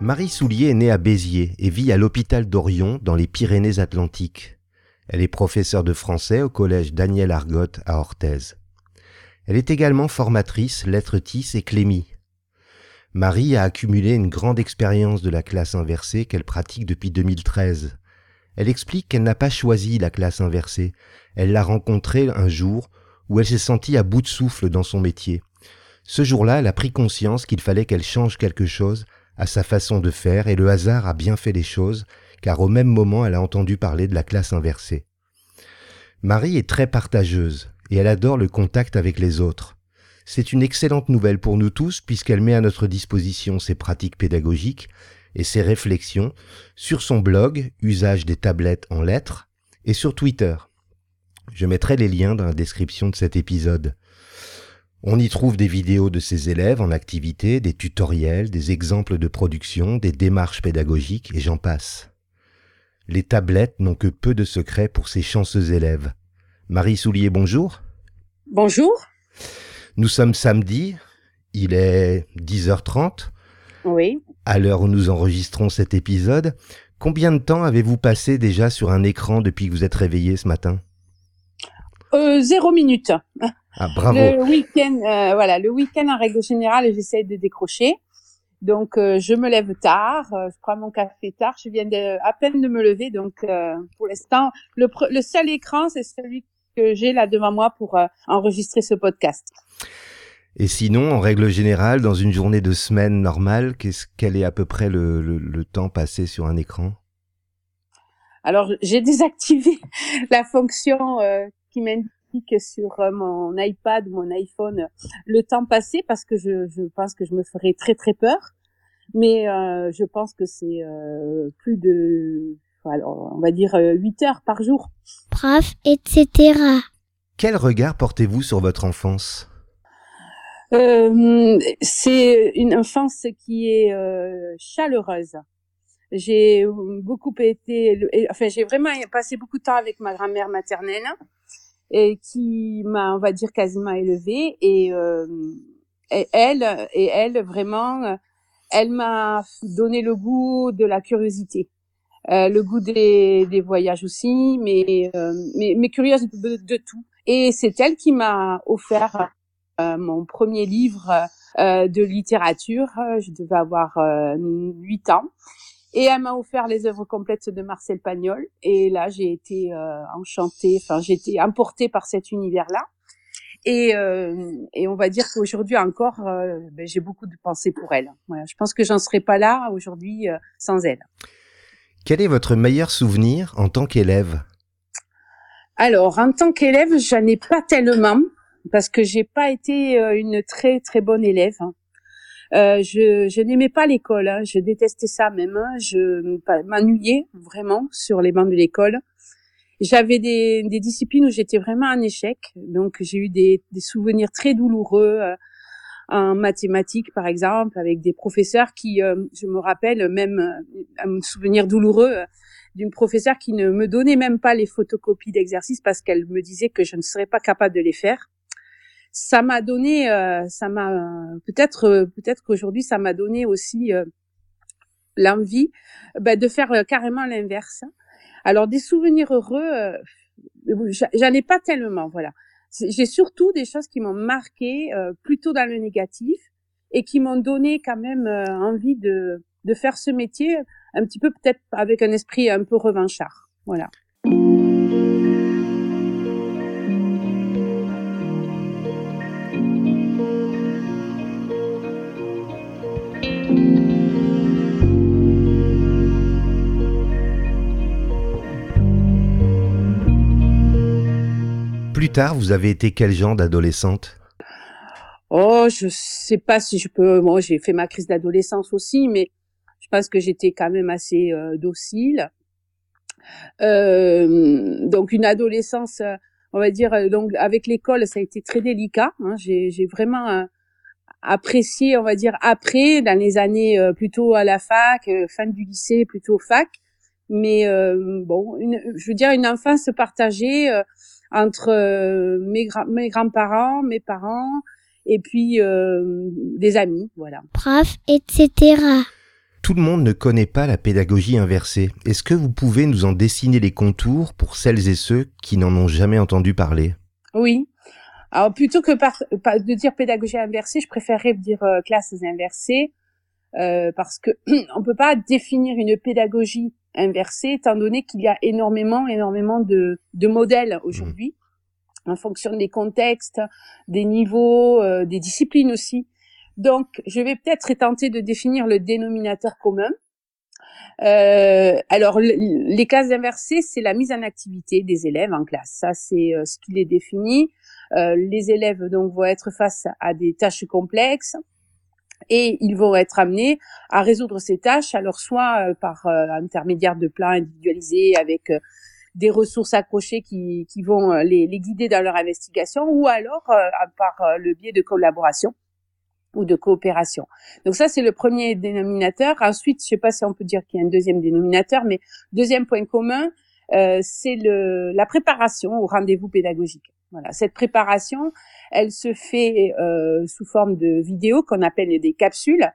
Marie Soulier est née à Béziers et vit à l'hôpital d'Orion dans les Pyrénées-Atlantiques. Elle est professeure de français au collège Daniel Argotte à Orthez. Elle est également formatrice lettres Tis et Clémy. Marie a accumulé une grande expérience de la classe inversée qu'elle pratique depuis 2013. Elle explique qu'elle n'a pas choisi la classe inversée, elle l'a rencontrée un jour où elle s'est sentie à bout de souffle dans son métier. Ce jour-là, elle a pris conscience qu'il fallait qu'elle change quelque chose à sa façon de faire et le hasard a bien fait les choses car au même moment elle a entendu parler de la classe inversée. Marie est très partageuse et elle adore le contact avec les autres. C'est une excellente nouvelle pour nous tous puisqu'elle met à notre disposition ses pratiques pédagogiques et ses réflexions sur son blog Usage des tablettes en lettres et sur Twitter. Je mettrai les liens dans la description de cet épisode. On y trouve des vidéos de ses élèves en activité, des tutoriels, des exemples de production, des démarches pédagogiques et j'en passe. Les tablettes n'ont que peu de secrets pour ces chanceux élèves. Marie Soulier, bonjour. Bonjour. Nous sommes samedi, il est 10h30. Oui. À l'heure où nous enregistrons cet épisode, combien de temps avez-vous passé déjà sur un écran depuis que vous êtes réveillé ce matin? Euh, Zéro minute. Ah, bravo. Le week-end, euh, voilà, le week-end en règle générale, j'essaie de décrocher. Donc, euh, je me lève tard, euh, je prends mon café tard, je viens de, à peine de me lever. Donc, euh, pour l'instant, le, le, seul écran, c'est celui que j'ai là devant moi pour enregistrer ce podcast. Et sinon, en règle générale, dans une journée de semaine normale, qu'est-ce quel est à peu près le, le, le temps passé sur un écran? Alors, j'ai désactivé la fonction qui m'indique sur euh, mon iPad, mon iPhone, le temps passé parce que je, je pense que je me ferais très très peur. Mais euh, je pense que c'est euh, plus de, alors, on va dire 8 heures par jour. Prof, etc. Quel regard portez-vous sur votre enfance? Euh, C'est une enfance qui est euh, chaleureuse. J'ai beaucoup été, enfin j'ai vraiment passé beaucoup de temps avec ma grand-mère maternelle et qui m'a, on va dire, quasiment élevée. Et, euh, elle, et elle vraiment, elle m'a donné le goût de la curiosité. Euh, le goût des, voyages aussi, mais, euh, mais, mais curieuse de, tout. Et c'est elle qui m'a offert euh, mon premier livre euh, de littérature. Je devais avoir huit ans. Et elle m'a offert les œuvres complètes de Marcel Pagnol. Et là, j'ai été euh, enchantée, enfin, j'ai été emportée par cet univers-là. Et, euh, et on va dire qu'aujourd'hui encore, euh, ben, j'ai beaucoup de pensées pour elle. Voilà, je pense que j'en serais pas là aujourd'hui euh, sans elle. Quel est votre meilleur souvenir en tant qu'élève? Alors, en tant qu'élève, j'en ai pas tellement parce que j'ai pas été euh, une très très bonne élève. Hein. Euh, je, je n'aimais pas l'école, hein. je détestais ça même. Hein. Je m'ennuyais vraiment sur les bancs de l'école. J'avais des, des, disciplines où j'étais vraiment en échec, donc j'ai eu des, des, souvenirs très douloureux euh, en mathématiques par exemple, avec des professeurs qui, euh, je me rappelle même un souvenir douloureux d'une professeure qui ne me donnait même pas les photocopies d'exercices parce qu'elle me disait que je ne serais pas capable de les faire ça m'a donné, euh, ça m'a peut-être, euh, peut-être qu'aujourd'hui ça m'a donné aussi euh, l'envie ben, de faire carrément l'inverse. Alors des souvenirs heureux, j'en ai pas tellement, voilà. J'ai surtout des choses qui m'ont marqué plutôt dans le négatif et qui m'ont donné quand même envie de de faire ce métier un petit peu peut-être avec un esprit un peu revanchard. Voilà. Plus tard, vous avez été quel genre d'adolescente? Oh, je sais pas si je peux. Moi, j'ai fait ma crise d'adolescence aussi, mais je pense que j'étais quand même assez euh, docile. Euh, donc une adolescence, on va dire, euh, donc avec l'école, ça a été très délicat. Hein. J'ai, vraiment apprécié, on va dire, après, dans les années plutôt à la fac, fin du lycée, plutôt fac. Mais bon, je veux dire, une enfance partagée entre mes, mes grands-parents, mes parents, et puis euh, des amis, voilà. Prof, etc. Tout le monde ne connaît pas la pédagogie inversée. Est-ce que vous pouvez nous en dessiner les contours pour celles et ceux qui n'en ont jamais entendu parler? Oui. Alors plutôt que par, de dire pédagogie inversée, je préférerais dire euh, classes inversées euh, parce que on peut pas définir une pédagogie inversée étant donné qu'il y a énormément, énormément de, de modèles aujourd'hui en fonction des contextes, des niveaux, euh, des disciplines aussi. Donc, je vais peut-être tenter de définir le dénominateur commun. Euh, alors, les classes inversées, c'est la mise en activité des élèves en classe. Ça, c'est euh, ce qui les définit. les élèves donc vont être face à des tâches complexes et ils vont être amenés à résoudre ces tâches, alors soit par intermédiaire de plans individualisés avec des ressources accrochées qui, qui vont euh, les, les, guider dans leur investigation ou alors euh, par euh, le biais de collaboration ou de coopération. Donc ça, c'est le premier dénominateur. Ensuite, je sais pas si on peut dire qu'il y a un deuxième dénominateur, mais deuxième point commun, euh, c'est la préparation au rendez-vous pédagogique. Voilà, cette préparation, elle se fait euh, sous forme de vidéos qu'on appelle des capsules.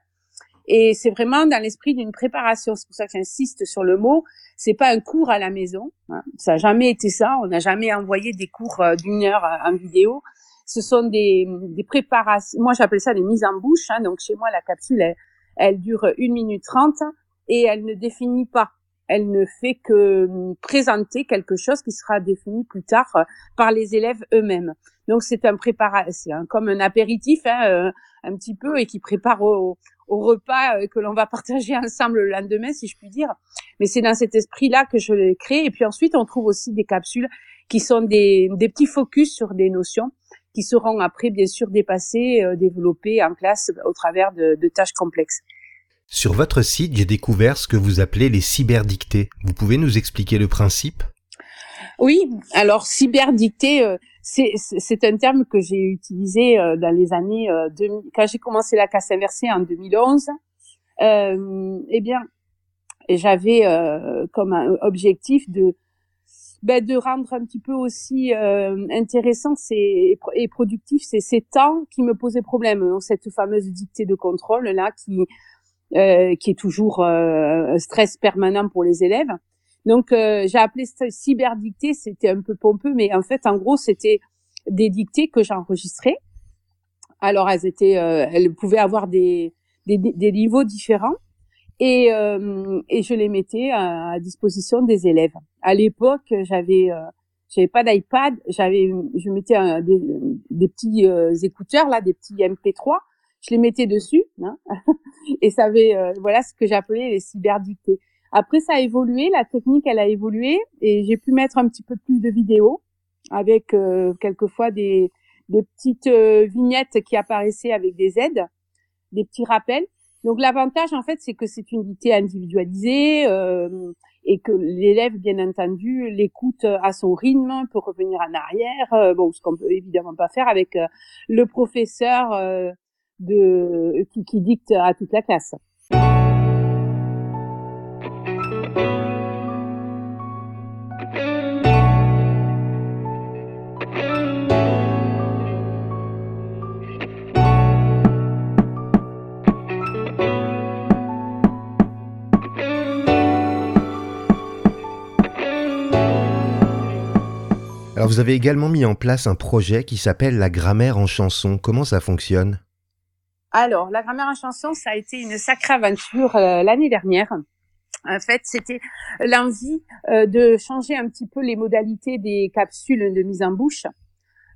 Et c'est vraiment dans l'esprit d'une préparation. C'est pour ça que j'insiste sur le mot. C'est pas un cours à la maison. Hein. Ça n'a jamais été ça. On n'a jamais envoyé des cours euh, d'une heure en vidéo. Ce sont des, préparations. Moi, j'appelle ça des mises en bouche. Hein. Donc, chez moi, la capsule, elle dure une minute trente et elle ne définit pas elle ne fait que hum, présenter quelque chose qui sera défini plus tard euh, par les élèves eux-mêmes. Donc c'est un préparation, c'est comme un apéritif hein, euh, un petit peu et qui prépare au, au repas euh, que l'on va partager ensemble le lendemain, si je puis dire. Mais c'est dans cet esprit-là que je l'ai créé. Et puis ensuite, on trouve aussi des capsules qui sont des, des petits focus sur des notions qui seront après, bien sûr, dépassées, développées en classe au travers de, de tâches complexes. Sur votre site, j'ai découvert ce que vous appelez les cyberdictées. Vous pouvez nous expliquer le principe? Oui, alors cyberdictée, euh, c'est un terme que j'ai utilisé euh, dans les années 2000, euh, quand j'ai commencé la casse inversée en 2011. eh bien, j'avais comme objectif de ben, de rendre un petit peu aussi intéressant et, productif ces, ces temps qui me posaient problème. Cette fameuse dictée de contrôle là qui euh, qui est toujours euh, un stress permanent pour les élèves. Donc euh, j'ai appelé ça cyberdictée, c'était un peu pompeux, mais en fait en gros c'était des dictées que j'enregistrais. Alors elles étaient, elles pouvaient avoir des, des, des niveaux différents et, et je les mettais à, disposition des élèves. À l'époque j'avais j'avais pas d'iPad, j'avais je mettais des, des, petits écouteurs là, des petits MP3 je les mettais dessus, hein, et ça avait, euh, voilà ce que j'appelais les cyberdictées. Après, ça a évolué, la technique, elle a évolué, et j'ai pu mettre un petit peu plus de vidéos, avec euh, quelquefois des, des petites euh, vignettes qui apparaissaient avec des aides, des petits rappels. Donc l'avantage, en fait, c'est que c'est une dictée individualisée et que l'élève, bien entendu, l'écoute à son rythme, peut revenir en arrière. bon, ce qu'on peut évidemment pas faire avec le professeur de, qui, qui dicte à toute la classe. Alors vous avez également mis en place un projet qui s'appelle la grammaire en chanson. Comment ça fonctionne? Alors, la grammaire en chanson, ça a été une sacrée aventure euh, l'année dernière. En fait, c'était l'envie euh, de changer un petit peu les modalités des capsules de mise en bouche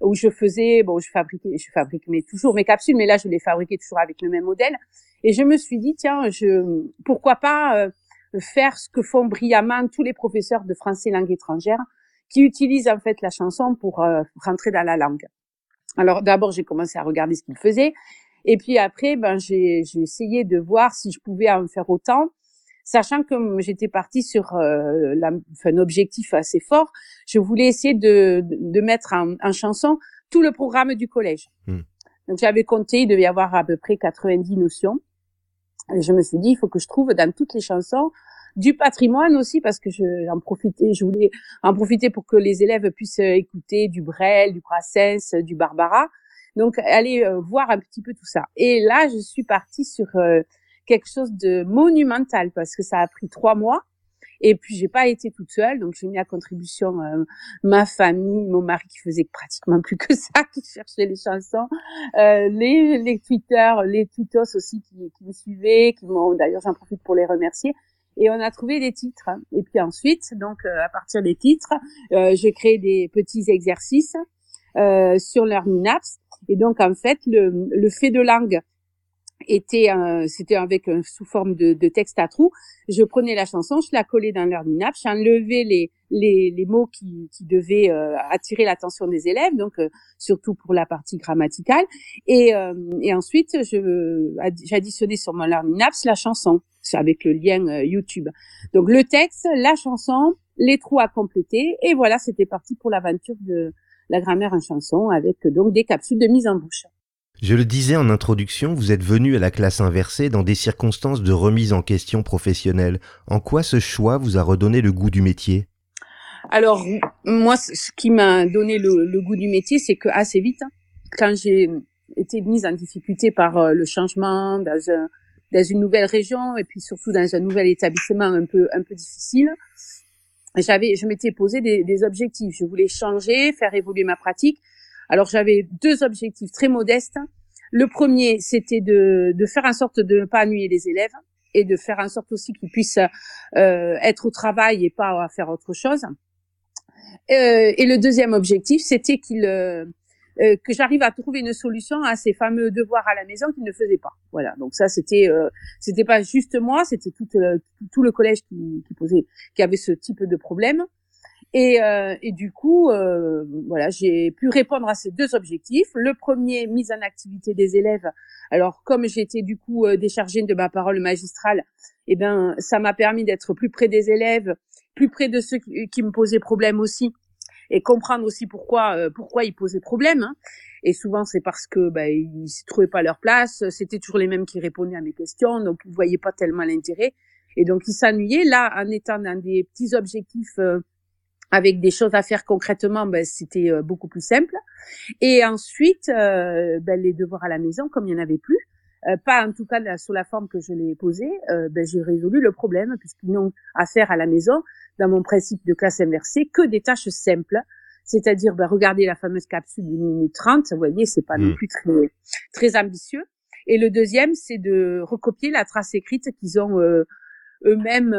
où je faisais, bon, je fabriquais, je fabrique mais toujours mes capsules, mais là, je les fabriquais toujours avec le même modèle. Et je me suis dit, tiens, je, pourquoi pas euh, faire ce que font brillamment tous les professeurs de français langue étrangère qui utilisent en fait la chanson pour euh, rentrer dans la langue. Alors d'abord, j'ai commencé à regarder ce qu'ils faisaient. Et puis après, ben, j'ai essayé de voir si je pouvais en faire autant sachant que j'étais partie sur euh, la, un objectif assez fort, je voulais essayer de, de mettre en, en, chanson tout le programme du collège. Hmm. Donc j'avais compté, il devait y avoir à peu près 90 notions. Et je me suis dit, il faut que je trouve dans toutes les chansons du patrimoine aussi parce que je en profitais, je voulais en profiter pour que les élèves puissent écouter du Brel, du Brassens, du Barbara. Donc aller euh, voir un petit peu tout ça. Et là, je suis partie sur euh, quelque chose de monumental parce que ça a pris trois mois. Et puis j'ai pas été toute seule, donc j'ai mis à contribution euh, ma famille, mon mari qui faisait pratiquement plus que ça, qui cherchait les chansons, euh, les, les Twitter, les tutos aussi qui, qui me suivaient, qui m'ont d'ailleurs j'en profite pour les remercier. Et on a trouvé des titres. Et puis ensuite, donc euh, à partir des titres, euh, j'ai créé des petits exercices euh, sur leur Apps. Et donc en fait, le, le fait de langue était c'était avec sous forme de, de, texte à trous. Je prenais la chanson, je la collais dans App, j'enlevais les, les, les mots qui, qui devaient euh, attirer l'attention des élèves, donc euh, surtout pour la partie grammaticale. Et, euh, et ensuite, je j'additionnais sur mon Apps la chanson avec le lien YouTube. Donc le texte, la chanson, les trous à compléter, et voilà, c'était parti pour l'aventure de la grammaire en chanson avec donc des capsules de mise en bouche. Je le disais en introduction, vous êtes venu à la classe inversée dans des circonstances de remise en question professionnelle. En quoi ce choix vous a redonné le goût du métier? Alors, moi, ce qui m'a donné le, goût du métier, c'est que assez vite, quand j'ai été mise en difficulté par euh, le changement dans, dans une nouvelle région et puis surtout dans un nouvel établissement un peu un peu difficile, j'avais, je m'étais posé des, des objectifs. Je voulais changer, faire évoluer ma pratique alors j'avais deux objectifs très modestes. Le premier, c'était de, de faire en sorte de ne pas ennuyer les élèves et de faire en sorte aussi qu'ils puissent euh, être au travail et pas à faire autre chose. Euh, et le deuxième objectif, c'était qu'il euh, euh, que j'arrive à trouver une solution à ces fameux devoirs à la maison qu'ils ne faisaient pas. Voilà. Donc ça, c'était euh, c'était pas juste moi, c'était tout, tout le collège qui, qui posait, qui avait ce type de problème. Et, euh, et, du coup, euh, voilà, j'ai pu répondre à ces deux objectifs. Le premier, mise en activité des élèves. Alors, comme j'étais du coup euh, déchargée de ma parole magistrale, eh ben, ça m'a permis d'être plus près des élèves, plus près de ceux qui, me posaient problème aussi, et comprendre aussi pourquoi euh, pourquoi ils posaient problème. Hein. Et souvent, c'est parce que ben, ils ne trouvaient pas leur place. C'était toujours les mêmes qui répondaient à mes questions, donc ils voyaient pas tellement l'intérêt. Et donc, ils s'ennuyaient. Là, en étant dans des petits objectifs euh, avec des choses à faire concrètement, ben, c'était euh, beaucoup plus simple. Et ensuite, euh, ben, les devoirs à la maison, comme il n'y en avait plus, euh, pas en tout cas sous la forme que je l'ai posée, ben, j'ai résolu le problème puisqu'ils n'ont à faire à la maison, dans mon principe de classe inversée, que des tâches simples, c'est-à-dire ben, regarder la fameuse capsule d'une minute trente, vous voyez, c'est pas non mmh. plus très, très ambitieux. Et le deuxième, c'est de recopier la trace écrite qu'ils ont eux-mêmes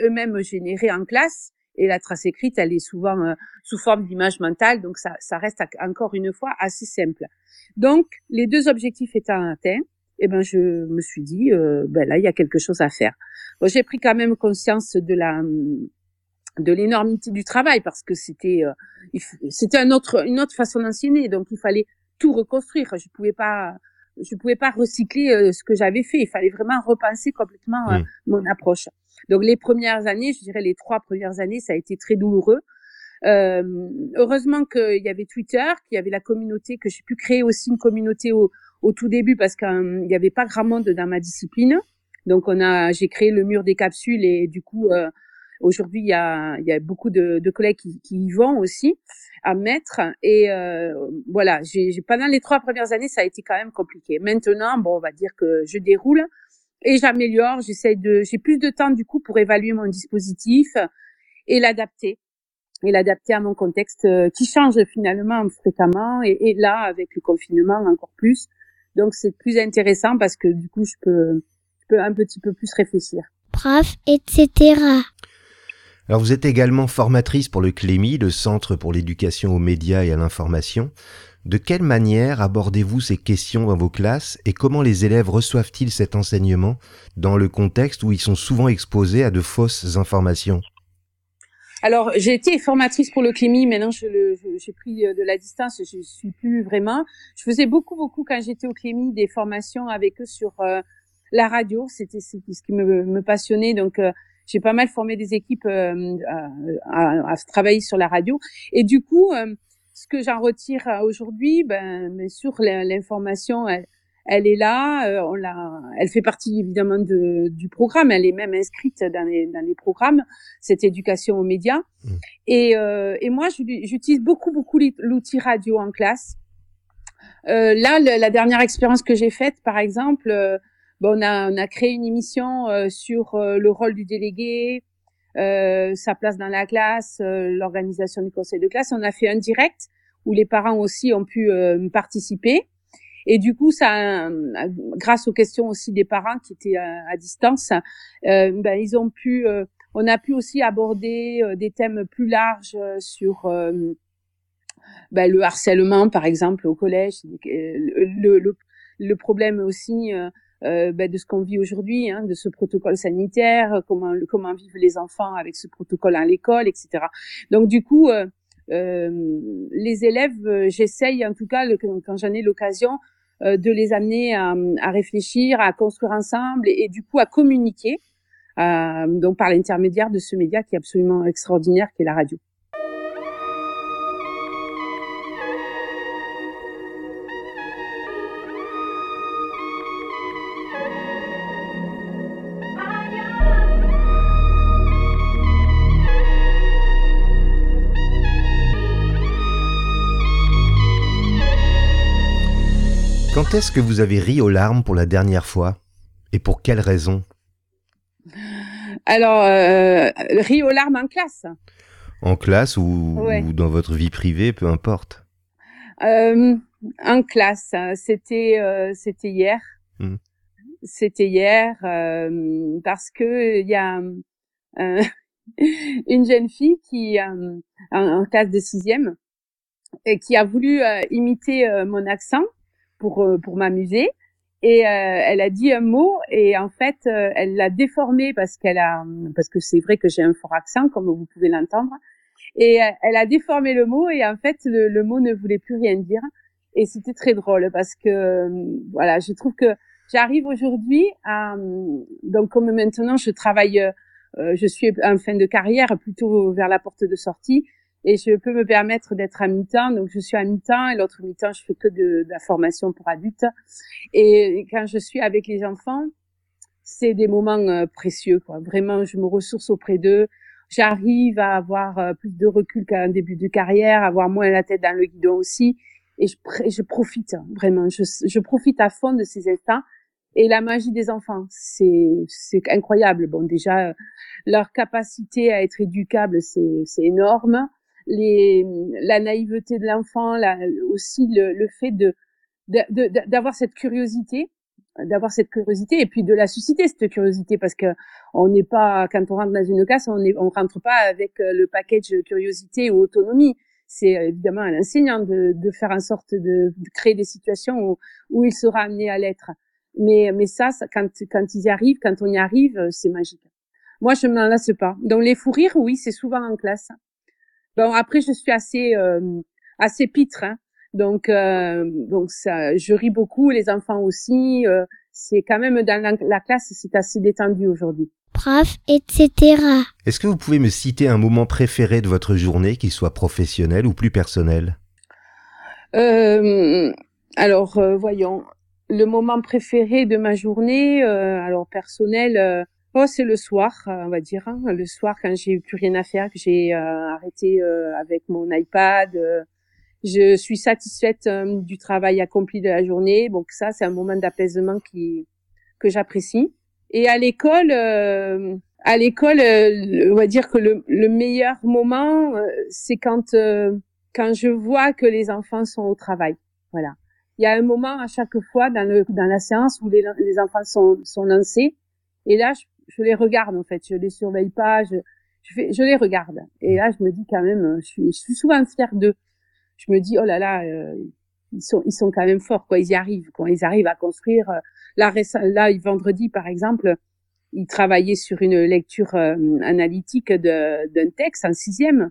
eux-mêmes générée en classe et la trace écrite, elle est souvent euh, sous forme d'image mentale, donc ça, ça reste encore une fois assez simple. Donc, les deux objectifs étant atteints, eh ben, je me suis dit, euh, ben là, il y a quelque chose à faire. Bon, j'ai pris quand même conscience de la de l'énormité du travail parce que c'était euh, c'était un autre une autre façon d'enseigner, donc il fallait tout reconstruire. Je pouvais pas je pouvais pas recycler euh, ce que j'avais fait. Il fallait vraiment repenser complètement euh, mmh. mon approche. Donc les premières années, je dirais les trois premières années, ça a été très douloureux. Euh, heureusement qu'il y avait Twitter, qu'il y avait la communauté, que j'ai pu créer aussi une communauté au, au tout début parce qu'il n'y avait pas grand monde dans ma discipline. Donc on a, j'ai créé le mur des capsules et du coup euh, aujourd'hui il y a, y a beaucoup de, de collègues qui, qui, y vont aussi à mettre. Et euh, voilà, j'ai, pendant les trois premières années, ça a été quand même compliqué. Maintenant, bon, on va dire que je déroule et j'améliore. J'essaie de, j'ai plus de temps du coup pour évaluer mon dispositif et l'adapter et l'adapter à mon contexte euh, qui change finalement fréquemment et, et, là avec le confinement encore plus Donc c'est plus intéressant parce que du coup je peux, je peux un petit peu plus réfléchir. Prof, etc. Alors vous êtes également formatrice pour le CLEMI, le Centre pour l'éducation aux médias et à l'information. De quelle manière abordez-vous ces questions dans vos classes et comment les élèves reçoivent-ils cet enseignement dans le contexte où ils sont souvent exposés à de fausses informations? Alors, j'ai été formatrice pour le CLEMI, maintenant j'ai pris euh, de la distance, je suis plus vraiment. Je faisais beaucoup, beaucoup quand j'étais au CLEMI des formations avec eux sur euh, la radio, c'était ce qui me, me passionnait, donc euh, j'ai pas mal formé des équipes à, à, à, travailler sur la radio. Et du coup, ce que j'en retire aujourd'hui, ben, bien sûr, l'information, elle est là, euh, on l'a, elle fait partie évidemment de, du programme, elle est même inscrite dans les, dans les programmes, cette éducation aux médias. Mmh. Et, euh, et moi, j'utilise beaucoup, beaucoup l'outil radio en classe. Euh, là, la dernière expérience que j'ai faite, par exemple, euh, bon, on, a, on a créé une émission euh, sur euh, le rôle du délégué, sa place dans la classe, l'organisation du conseil de classe. On a fait un direct où les parents aussi ont pu participer. Et du coup, ça, grâce aux questions aussi des parents qui étaient à, distance, euh, ben, ils ont pu, euh, on a pu aussi aborder euh, des thèmes plus larges sur ben, le harcèlement, par exemple, au collège, le, problème aussi. Euh, ben, de ce qu'on vit aujourd'hui, hein, de ce protocole sanitaire, comment vivent les enfants avec ce protocole à l'école, etc. Donc du coup, euh, les élèves, j'essaye en tout cas quand j'en ai l'occasion euh, de les amener à, à, réfléchir, à construire ensemble et, du coup à communiquer, euh, donc par l'intermédiaire de ce média qui est absolument extraordinaire, qui est la radio. Quand est-ce que vous avez ri aux larmes pour la dernière fois? Et pour quelle raison? Alors, euh, ri aux larmes en classe. En classe ou, dans votre vie privée, peu importe. Euh, en classe, c'était euh, c'était hier. Hmm. C'était hier euh, parce que il y a euh, une jeune fille qui en, en classe de sixième et qui a voulu imiter mon accent pour euh, pour m'amuser. Et euh, elle a dit un mot et en fait euh, elle l'a déformé parce qu'elle a parce que c'est vrai que j'ai un fort accent comme vous pouvez l'entendre. Et elle a déformé le mot et en fait le, le mot ne voulait plus rien dire. Et c'était très drôle parce que voilà je trouve que j'arrive aujourd'hui à donc comme maintenant je travaille je suis en fin de carrière plutôt vers la porte de sortie et je peux me permettre d'être à mi-temps. Donc je suis à mi-temps et l'autre mi-temps je fais que de, la formation pour adultes. Et quand je suis avec les enfants, c'est des moments euh, précieux. Quoi. Vraiment, je me ressource auprès d'eux. J'arrive à avoir euh, plus de recul qu'à un début de carrière, avoir moins la tête dans le guidon aussi. Et je, profite hein, vraiment. Je, je profite à fond de ces instants. Et la magie des enfants, c'est c'est incroyable. Bon, déjà leur capacité à être éducable, c'est c'est énorme les, la naïveté de l'enfant, aussi le, le fait de d'avoir cette curiosité d'avoir cette curiosité et puis de la susciter cette curiosité parce que on n'est pas quand on rentre dans une classe on est on rentre pas avec euh, le package curiosité ou autonomie. C'est euh, évidemment à l'enseignant de, de faire en sorte de, de créer des situations où, où il sera amené à l'être. Mais mais ça, quand quand ils y arrivent quand on y arrive euh, c'est magique. Moi je m'en lasse pas. Donc les fous rires oui c'est souvent en classe Bon, après, je suis assez, euh, assez pitre, hein. donc, euh, donc ça, je ris beaucoup, les enfants aussi. Euh, c'est quand même dans la, classe, c'est assez détendu aujourd'hui. Prof, etc. Est-ce que vous pouvez me citer un moment préféré de votre journée, qu'il soit professionnel ou plus personnel? Euh, Alors, voyons. Le moment préféré de ma journée, alors personnel, Oh, c'est le soir, euh, on va dire. Hein. Le soir, quand j'ai plus rien à faire, que j'ai euh, arrêté euh, avec mon iPad. je suis satisfaite du travail accompli de la journée. Donc ça, c'est un moment d'apaisement qui que j'apprécie. Et à l'école, à l'école, on va dire que le, le meilleur moment, c'est quand quand je vois que les enfants sont au travail. Voilà. il y a un moment à chaque fois dans le dans la séance où les, les enfants sont sont lancés et là je, je, les regarde en fait, je les surveille pas, je je, fais, je les regarde. Et là je me dis quand même, je suis, je suis souvent fière d'eux. Je me dis oh là là, euh, ils sont ils sont quand même forts quoi, ils y arrivent, quoi, ils arrivent à construire. Euh, là là vendredi par exemple, ils travaillaient sur une lecture euh, analytique d'un texte en sixième.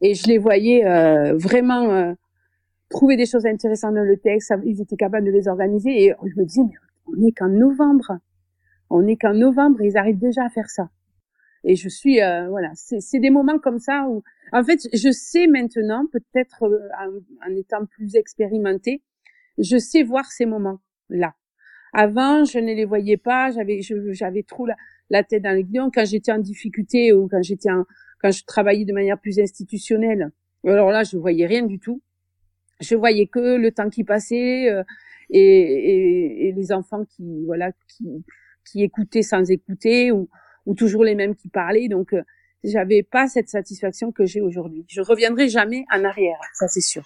Et je les voyais euh, vraiment trouver des choses intéressantes dans le texte, ils étaient capables de les organiser. Et je me disais mais on n'est qu'en novembre, on n'est qu'en novembre ils arrivent déjà à faire ça. Et je suis euh, voilà, c'est des moments comme ça où en fait je sais maintenant peut-être euh, en, en, étant plus expérimentée, je sais voir ces moments là. Avant, je ne les voyais pas, j'avais j'avais trop la, la, tête dans le guidon quand j'étais en difficulté ou quand j'étais quand je travaillais de manière plus institutionnelle. Alors là, je voyais rien du tout je voyais que le temps qui passait euh, et, et, et, les enfants qui voilà qui, qui écoutaient sans écouter ou, ou toujours les mêmes qui parlaient. Donc euh, j'avais pas cette satisfaction que j'ai aujourd'hui. Je reviendrai jamais en arrière, ça c'est sûr.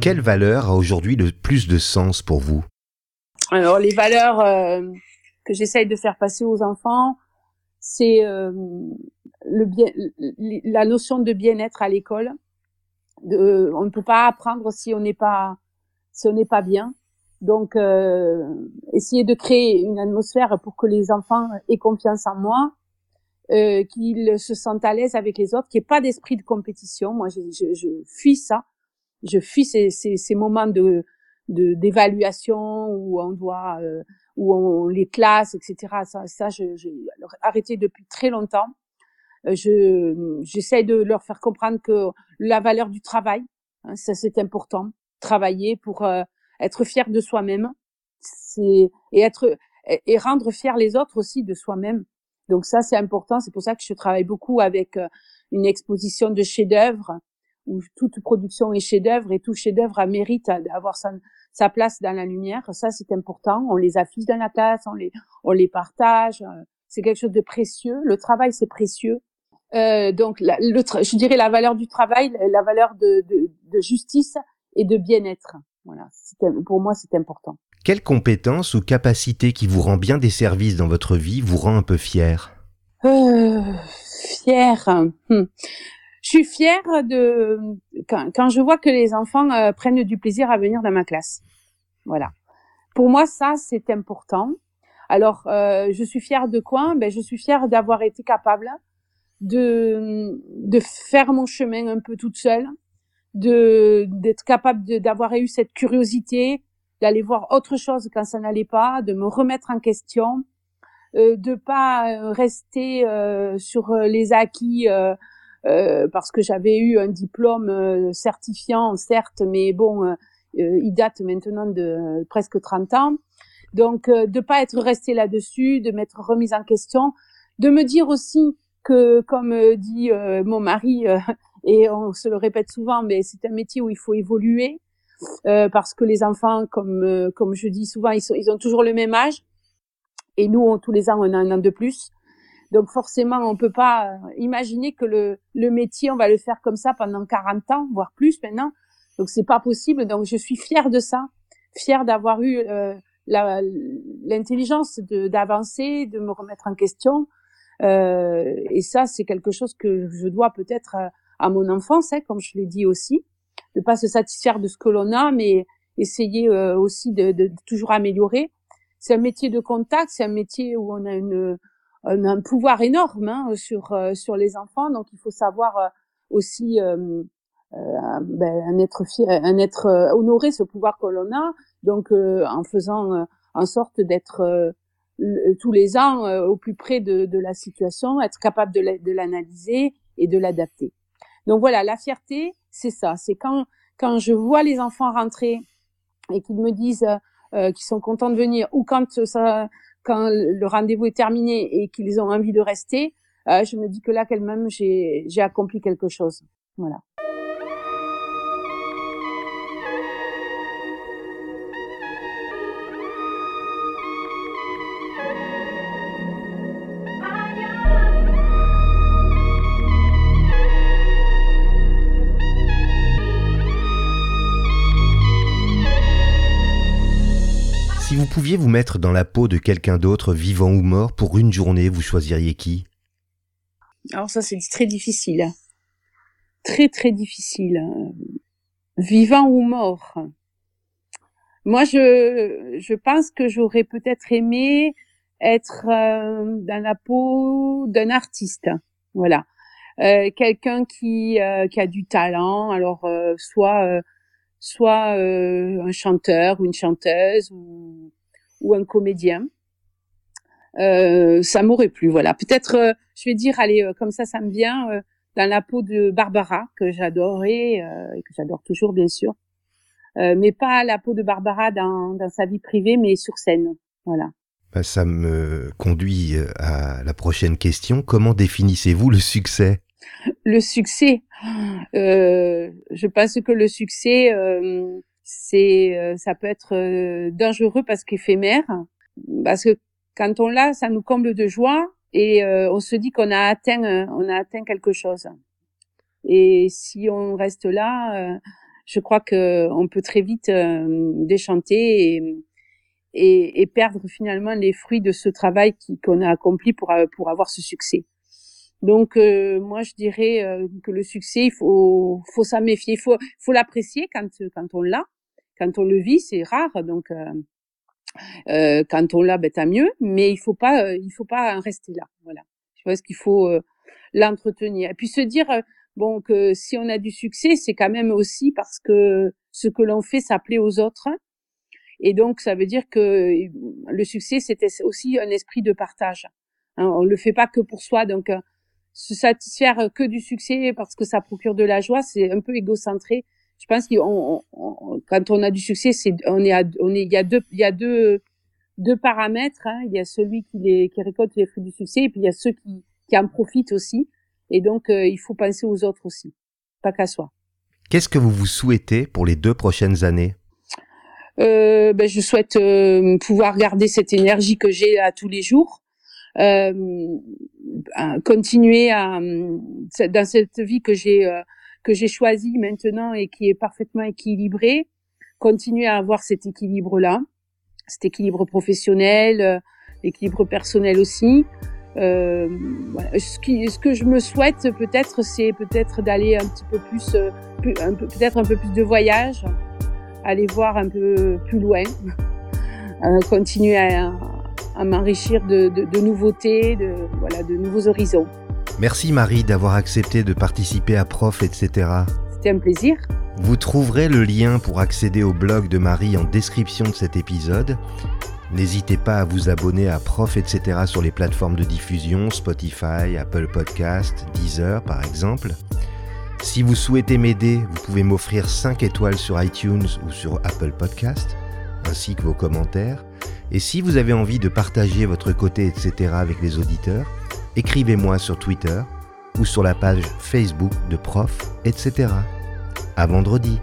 Quelle valeur a aujourd'hui le plus de sens pour vous? Alors les valeurs euh, que j'essaye de faire passer aux enfants, c'est euh, le bien, la notion de bien-être à l'école. De, on ne peut pas apprendre si on n'est pas si on n'est pas bien. Donc euh, essayer de créer une atmosphère pour que les enfants aient confiance en moi, euh, qu'ils se sentent à l'aise avec les autres, qu'il n'y ait pas d'esprit de compétition. Moi, je, je, je fuis ça je fuis ces, ces, ces moments de d'évaluation où on doit euh, où on les classe etc ça ça j'ai arrêté depuis très longtemps. Euh, je j'essaie de leur faire comprendre que la valeur du travail hein, ça c'est important. Travailler pour euh, être fier de soi-même c'est et être et rendre fier les autres aussi de soi-même. Donc ça c'est important. C'est pour ça que je travaille beaucoup avec une exposition de chefs-d'œuvre où toute production est chef-d'œuvre et tout chef-d'œuvre mérite d'avoir sa, sa, place dans la lumière. Ça, c'est important. On les affiche dans la classe, on les, on les partage. C'est quelque chose de précieux. Le travail, c'est précieux. Euh, donc, la, le, je dirais la valeur du travail, la valeur de, de, de justice et de bien-être. Voilà, pour moi, c'est important. Quelle compétence ou capacité qui vous rend bien des services dans votre vie vous rend un peu fier euh, Fier. Hmm. Je suis fière de quand, quand je vois que les enfants euh, prennent du plaisir à venir dans ma classe. Voilà. Pour moi, ça c'est important. Alors, euh, je suis fière de quoi? Ben, je suis fière d'avoir été capable de de faire mon chemin un peu toute seule, de d'être capable d'avoir eu cette curiosité, d'aller voir autre chose quand ça n'allait pas, de me remettre en question, euh, de pas euh, rester euh, sur les acquis euh, parce que j'avais eu un diplôme euh, certifiant, certes, mais bon, euh, il date maintenant de presque 30 ans. Donc, de pas être resté là-dessus, de m'être remise en question, de me dire aussi que, comme dit mon mari, et on se le répète souvent, mais c'est un métier où il faut évoluer, parce que les enfants, comme comme je dis souvent, ils, sont, ils ont toujours le même âge, et nous, tous les ans, on a un an de plus. Donc forcément, on peut pas euh, imaginer que le, le métier, on va le faire comme ça pendant 40 ans, voire plus maintenant. Donc c'est pas possible. Donc je suis fière de ça, fière d'avoir eu euh, l'intelligence d'avancer, de, me remettre en question. Euh, et ça, c'est quelque chose que je dois peut-être à, à, mon enfance, hein, comme je l'ai dit aussi, de pas se satisfaire de ce que l'on a, mais essayer euh, aussi de, de, de, toujours améliorer. C'est un métier de contact, c'est un métier où on a une un, pouvoir énorme hein, sur euh, sur les enfants. Donc il faut savoir euh, aussi euh, ben, un être un être honoré ce pouvoir que l'on a. Donc en faisant en sorte d'être tous les ans au plus près de, de, la situation, être capable de l'analyser et de l'adapter. Donc voilà, la fierté, c'est ça. C'est quand quand je vois les enfants rentrer et qu'ils me disent euh, qu'ils sont contents de venir, ou quand ça quand le rendez-vous est terminé et qu'ils ont envie de rester, euh, je me dis que là, quand même, j'ai accompli quelque chose. Voilà. Pouviez vous mettre dans la peau de quelqu'un d'autre, vivant ou mort, pour une journée, vous choisiriez qui? Alors ça, c'est très difficile. Très, très difficile. Vivant ou mort. Moi, je, je pense que j'aurais peut-être aimé être euh, dans la peau d'un artiste. Voilà. Euh, quelqu'un qui, euh, qui a du talent, alors soit soit un chanteur ou une chanteuse ou, ou un comédien. ça m'aurait plu, voilà. Peut-être, je vais dire, allez, comme ça, ça me vient dans la peau de Barbara que j'adorais et que j'adore toujours, bien sûr. mais pas la peau de Barbara dans, dans sa vie privée, mais sur scène, voilà. Ben, ça me conduit à la prochaine question. Comment définissez-vous le succès? Le succès? Euh, je pense que le succès, euh, c'est, euh, ça peut être euh, dangereux parce qu'éphémère, parce que quand on l'a, ça nous comble de joie et on se dit qu'on a atteint, on a atteint quelque chose. Et si on reste là, je crois que on peut très vite déchanter et, et, et, perdre finalement les fruits de ce travail qu'on a accompli pour pour avoir ce succès. Donc euh, moi je dirais euh, que le succès il faut faut s'en méfier, il faut faut l'apprécier quand quand on l'a, quand on le vit c'est rare donc euh, euh quand on l'a ben tant mieux, mais il faut pas il faut pas en rester là voilà. Je pense qu'il faut l'entretenir et puis se dire bon que si on a du succès c'est quand même aussi parce que ce que l'on fait ça plaît aux autres et donc ça veut dire que le succès c'était aussi un esprit de partage. Hein, on le fait pas que pour soi donc se satisfaire que du succès parce que ça procure de la joie, c'est un peu égocentré. Je pense qu'on quand on a du succès, c'est on est on est il y a deux il y a deux deux paramètres. Hein. Il y a celui qui les qui récolte les fruits du succès et puis il y a ceux qui qui en profitent aussi. Et donc euh, il faut penser aux autres aussi, pas qu'à soi. Qu'est-ce que vous vous souhaitez pour les deux prochaines années? Euh, ben, je souhaite euh, pouvoir garder cette énergie que j'ai à tous les jours, euh, continuer à dans cette vie que j'ai euh, que j'ai choisie maintenant et qui est parfaitement équilibrée, continuer à avoir cet équilibre là, cet équilibre professionnel, euh, l'équilibre personnel aussi. Euh, voilà. ce, qui, ce que je me souhaite peut-être, c'est peut-être d'aller un petit peu plus, peut-être un peu plus de voyage, aller voir un peu plus loin, continuer à, à m'enrichir de, de, de, nouveautés, de, voilà, de nouveaux horizons. Merci Marie d'avoir accepté de participer à Prof, etc. C'était un plaisir. Vous trouverez le lien pour accéder au blog de Marie en description de cet épisode. N'hésitez pas à vous abonner à Prof, etc. sur les plateformes de diffusion, Spotify, Apple Podcast, Deezer par exemple. Si vous souhaitez m'aider, vous pouvez m'offrir 5 étoiles sur iTunes ou sur Apple Podcast, ainsi que vos commentaires. Et si vous avez envie de partager votre côté, etc. avec les auditeurs, écrivez-moi sur Twitter ou sur la page Facebook de Prof, etc. À vendredi.